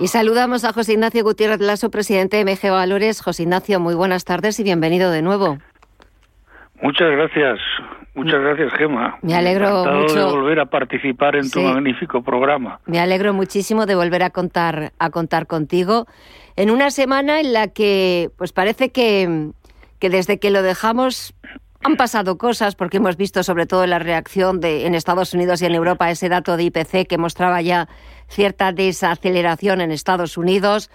Y saludamos a José Ignacio Gutiérrez Lasso, presidente de MG Valores. José Ignacio, muy buenas tardes y bienvenido de nuevo. Muchas gracias, muchas gracias, Gema. Me alegro mucho de volver a participar en tu magnífico programa. Me alegro muchísimo de volver a contar a contar contigo en una semana en la que, pues parece que, que desde que lo dejamos han pasado cosas porque hemos visto sobre todo la reacción de, en Estados Unidos y en Europa ese dato de IPC que mostraba ya cierta desaceleración en Estados Unidos.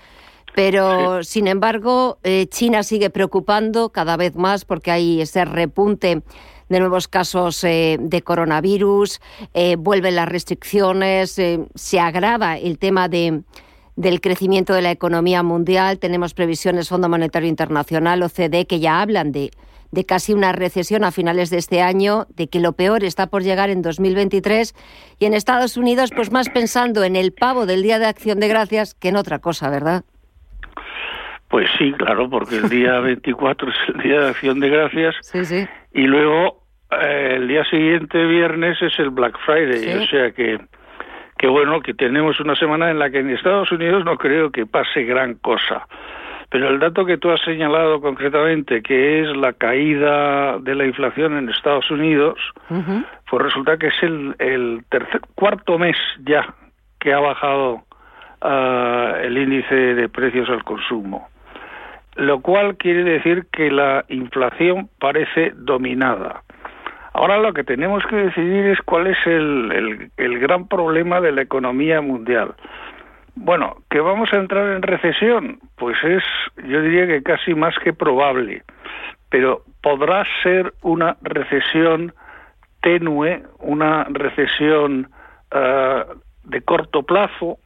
Pero, sin embargo, eh, China sigue preocupando cada vez más porque hay ese repunte de nuevos casos eh, de coronavirus, eh, vuelven las restricciones, se agrava el tema de, del crecimiento de la economía mundial. Tenemos previsiones Fondo Monetario Internacional, OCDE, que ya hablan de de casi una recesión a finales de este año, de que lo peor está por llegar en 2023 y en Estados Unidos pues más pensando en el pavo del Día de Acción de Gracias que en otra cosa, ¿verdad? Pues sí, claro, porque el día 24 es el Día de Acción de Gracias sí, sí. y luego eh, el día siguiente, viernes, es el Black Friday, o sea que que bueno, que tenemos una semana en la que en Estados Unidos no creo que pase gran cosa. Pero el dato que tú has señalado concretamente, que es la caída de la inflación en Estados Unidos, pues resulta que es el, tercer, cuarto mes ya que ha bajado ah, el índice de precios al consumo. Lo cual quiere decir que la inflación parece dominada. Ahora lo que tenemos que decidir es cuál es el, el gran problema de la economía mundial. Bueno, que vamos a entrar en recesión, pues es, yo diría que casi más que probable, pero podrá ser una recesión tenue, una recesión ah, de corto plazo,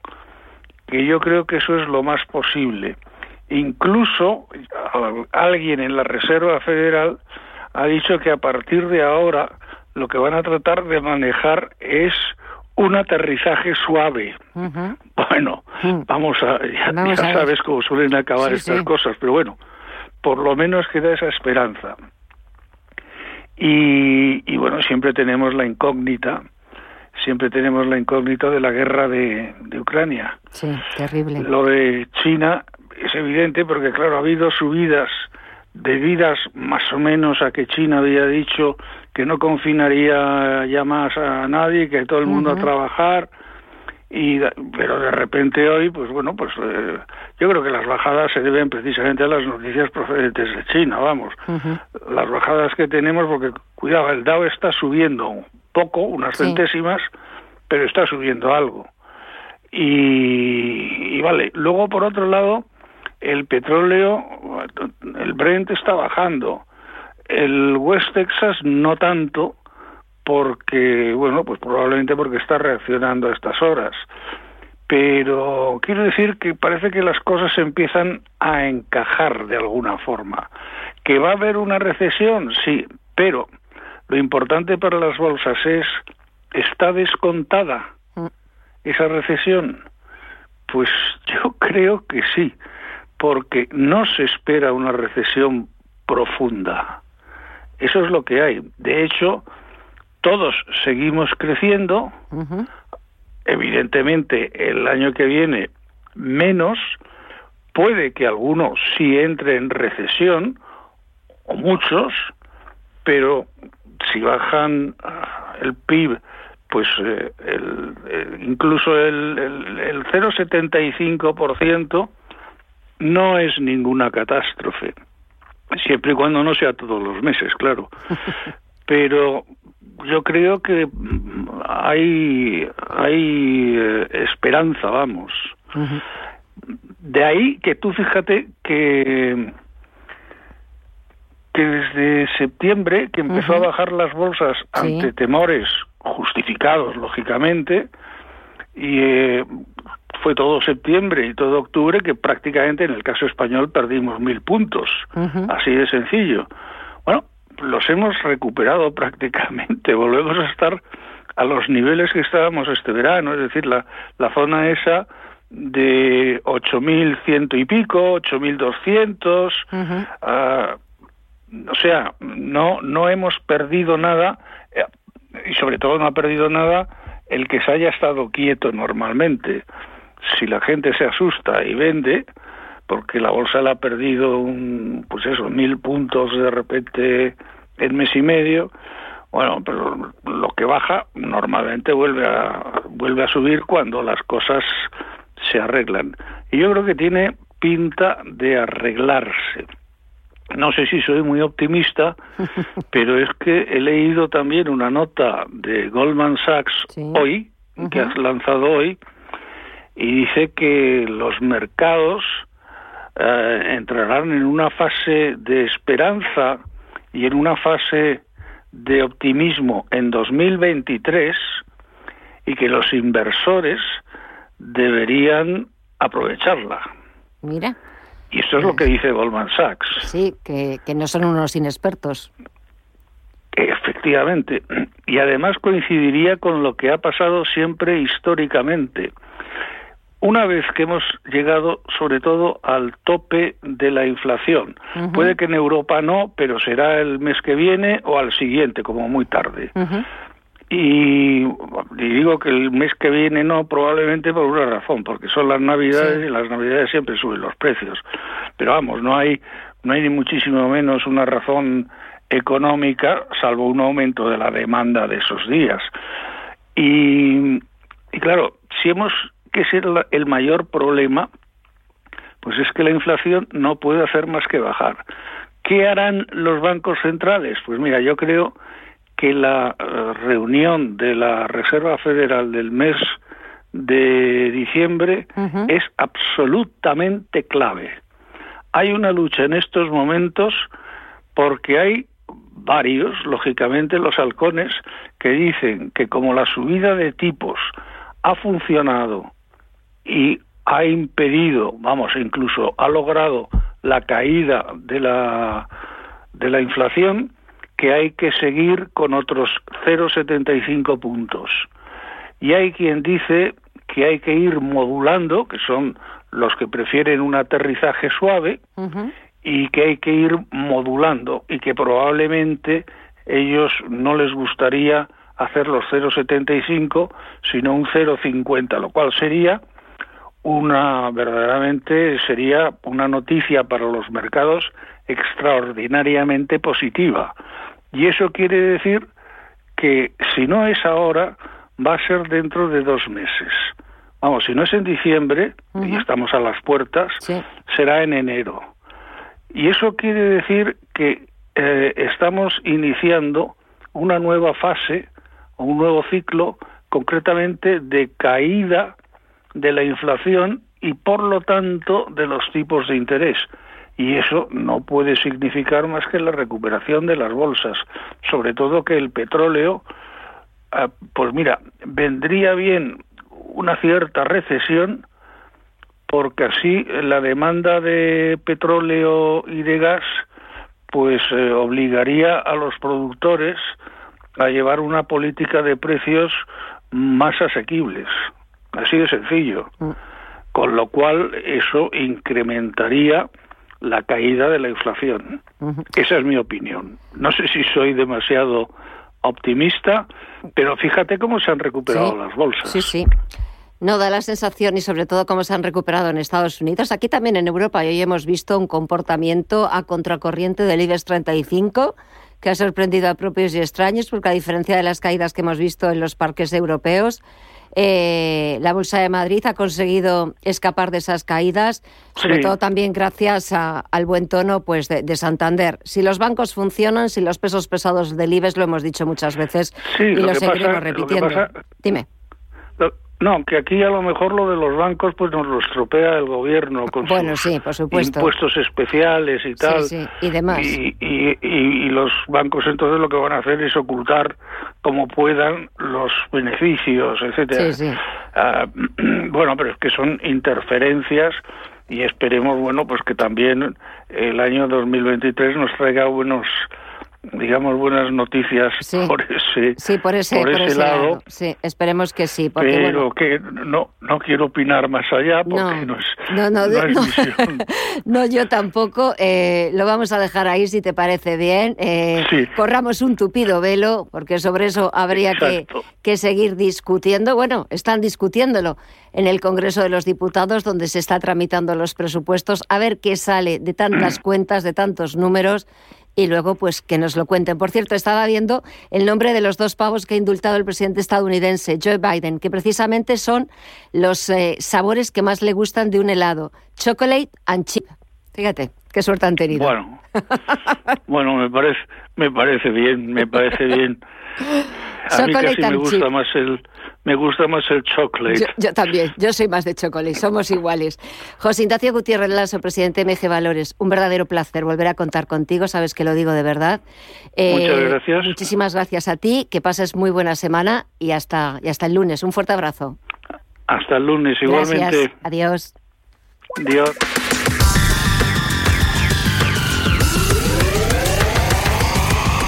que yo creo que eso es lo más posible. Incluso alguien en la Reserva Federal ha dicho que a partir de ahora lo que van a tratar de manejar es un aterrizaje suave. Bueno, mm. vamos a, ya, sabes cómo suelen acabar estas cosas, pero bueno, por lo menos queda esa esperanza. Y, y, bueno, siempre tenemos la incógnita, siempre tenemos la incógnita de la guerra de, de Ucrania. Sí, terrible. Lo de China es evidente porque, claro, ha habido subidas debidas más o menos a que China había dicho que no confinaría ya más a nadie, que todo el mundo a trabajar, y pero de repente hoy, pues bueno, pues eh, yo creo que las bajadas se deben precisamente a las noticias procedentes de China, vamos. Las bajadas que tenemos, porque cuidado, el Dow está subiendo un poco, unas centésimas, pero está subiendo algo. Y, y vale, luego por otro lado, el petróleo, el Brent está bajando, el West Texas no tanto, porque, bueno, pues probablemente porque está reaccionando a estas horas. Pero quiero decir que parece que las cosas empiezan a encajar de alguna forma. ¿Que va a haber una recesión? Sí, pero lo importante para las bolsas es, ¿está descontada mm. esa recesión? Pues yo creo que sí porque no se espera una recesión profunda. Eso es lo que hay. De hecho, todos seguimos creciendo. Evidentemente, el año que viene menos. Puede que algunos sí entre en recesión, o muchos, pero si bajan ah, el PIB, pues eh, el, incluso el, el, el 0,75%, no es ninguna catástrofe, siempre y cuando no sea todos los meses, claro. Pero yo creo que hay, hay eh, esperanza, vamos. De ahí que tú fíjate que que desde septiembre, que empezó a bajar las bolsas ante temores justificados, lógicamente, y eh, fue todo septiembre y todo octubre que prácticamente en el caso español perdimos mil puntos, así de sencillo. Bueno, los hemos recuperado prácticamente, volvemos a estar a los niveles que estábamos este verano, es decir, la, la zona esa de 8.100 y pico, 8.200, uh o sea, no, no hemos perdido nada eh, y sobre todo no ha perdido nada el que se haya estado quieto normalmente. Si la gente se asusta y vende, porque la bolsa le ha perdido un, pues eso, mil puntos de repente en mes y medio, bueno, pero lo que baja normalmente vuelve a, vuelve a subir cuando las cosas se arreglan. Y yo creo que tiene pinta de arreglarse. No sé si soy muy optimista, pero es que he leído también una nota de Goldman Sachs hoy, que has lanzado hoy, y dice que los mercados eh, entrarán en una fase de esperanza y en una fase de optimismo en 2023 y que los inversores deberían aprovecharla. Mira. Y esto es lo que dice Goldman Sachs. Sí, que, que no son unos inexpertos. Efectivamente. Y además coincidiría con lo que ha pasado siempre históricamente. Una vez que hemos llegado sobre todo al tope de la inflación, puede que en Europa no, pero será el mes que viene o al siguiente, como muy tarde. Y, digo que el mes que viene no, probablemente por una razón, porque son las Navidades y las Navidades siempre suben los precios. Pero vamos, no hay, no hay ni muchísimo menos una razón económica, salvo un aumento de la demanda de esos días. Y, y claro, si hemos que ser el mayor problema, pues es que la inflación no puede hacer más que bajar. ¿Qué harán los bancos centrales? Pues mira, yo creo que la eh, reunión de la Reserva Federal del mes de diciembre es absolutamente clave. Hay una lucha en estos momentos porque hay varios, lógicamente los halcones, que dicen que como la subida de tipos ha funcionado y ha impedido, vamos, incluso ha logrado la caída de la de la inflación, que hay que seguir con otros 0,75 puntos. Y hay quien dice que hay que ir modulando, que son los que prefieren un aterrizaje suave, y que hay que ir modulando, y que probablemente ellos no les gustaría hacer los 0,75, sino un 0,50, lo cual sería una verdaderamente sería una noticia para los mercados extraordinariamente positiva. Y eso quiere decir que si no es ahora, va a ser dentro de dos meses. Vamos, si no es en diciembre, y estamos a las puertas, será en enero. Y eso quiere decir que eh, estamos iniciando una nueva fase, un nuevo ciclo, concretamente de caída de la inflación y por lo tanto de los tipos de interés. Y eso no puede significar más que la recuperación de las bolsas, sobre todo que el petróleo, ah, pues mira, vendría bien una cierta recesión porque así la demanda de petróleo y de gas pues eh, obligaría a los productores a llevar una política de precios más asequibles. Así de sencillo. Mm. Con lo cual eso incrementaría la caída de la inflación. Esa es mi opinión. No sé si soy demasiado optimista, pero fíjate cómo se han recuperado las bolsas. Sí, sí. No da la sensación y sobre todo cómo se han recuperado en Estados Unidos. Aquí también en Europa hoy hemos visto un comportamiento a contracorriente del IBEX 35 que ha sorprendido a propios y extraños porque a diferencia de las caídas que hemos visto en los parques europeos, eh, la Bolsa de Madrid ha conseguido escapar de esas caídas, sobre todo también gracias al buen tono pues de, Santander. Si los bancos funcionan, si los pesos pesados del IBEX, lo hemos dicho muchas veces y lo, seguiremos repitiendo. Dime. No, que aquí a lo mejor lo de los bancos pues nos lo estropea el gobierno con sus impuestos especiales y tal. y demás. Y, y, los bancos entonces lo que van a hacer es ocultar como puedan los beneficios, etcétera. Ah, bueno, pero es que son interferencias y esperemos, bueno, pues que también el año 2023 nos traiga buenos digamos, buenas noticias por ese, sí, por ese, lado. Sí, esperemos que sí. pero que no, no quiero opinar más allá porque no, es, no, no, no, yo tampoco. Eh, lo vamos a dejar ahí si te parece bien. Eh, corramos un tupido velo porque sobre eso habría que, que seguir discutiendo. Bueno, están discutiéndolo en el Congreso de los Diputados donde se está tramitando los presupuestos. A ver qué sale de tantas cuentas, de tantos números y luego pues que nos lo cuenten. Por cierto, estaba viendo el nombre de los dos pavos que ha indultado el presidente estadounidense, Joe Biden, que precisamente son los eh, sabores que más le gustan de un helado, chocolate and chip. Fíjate, qué suerte han tenido. Bueno, bueno me parece, me parece bien, me parece bien. A mí casi me gusta más el me gusta más el chocolate. Yo, también, yo soy más de chocolate, somos iguales. José Ignacio Gutiérrez Lasso, presidente de MG Valores, un verdadero placer volver a contar contigo, sabes que lo digo de verdad. Eh, Muchas gracias. Muchísimas gracias a ti, que pases muy buena semana y hasta, y hasta el lunes. Un fuerte abrazo. Hasta el lunes, igualmente. Adiós. Adiós.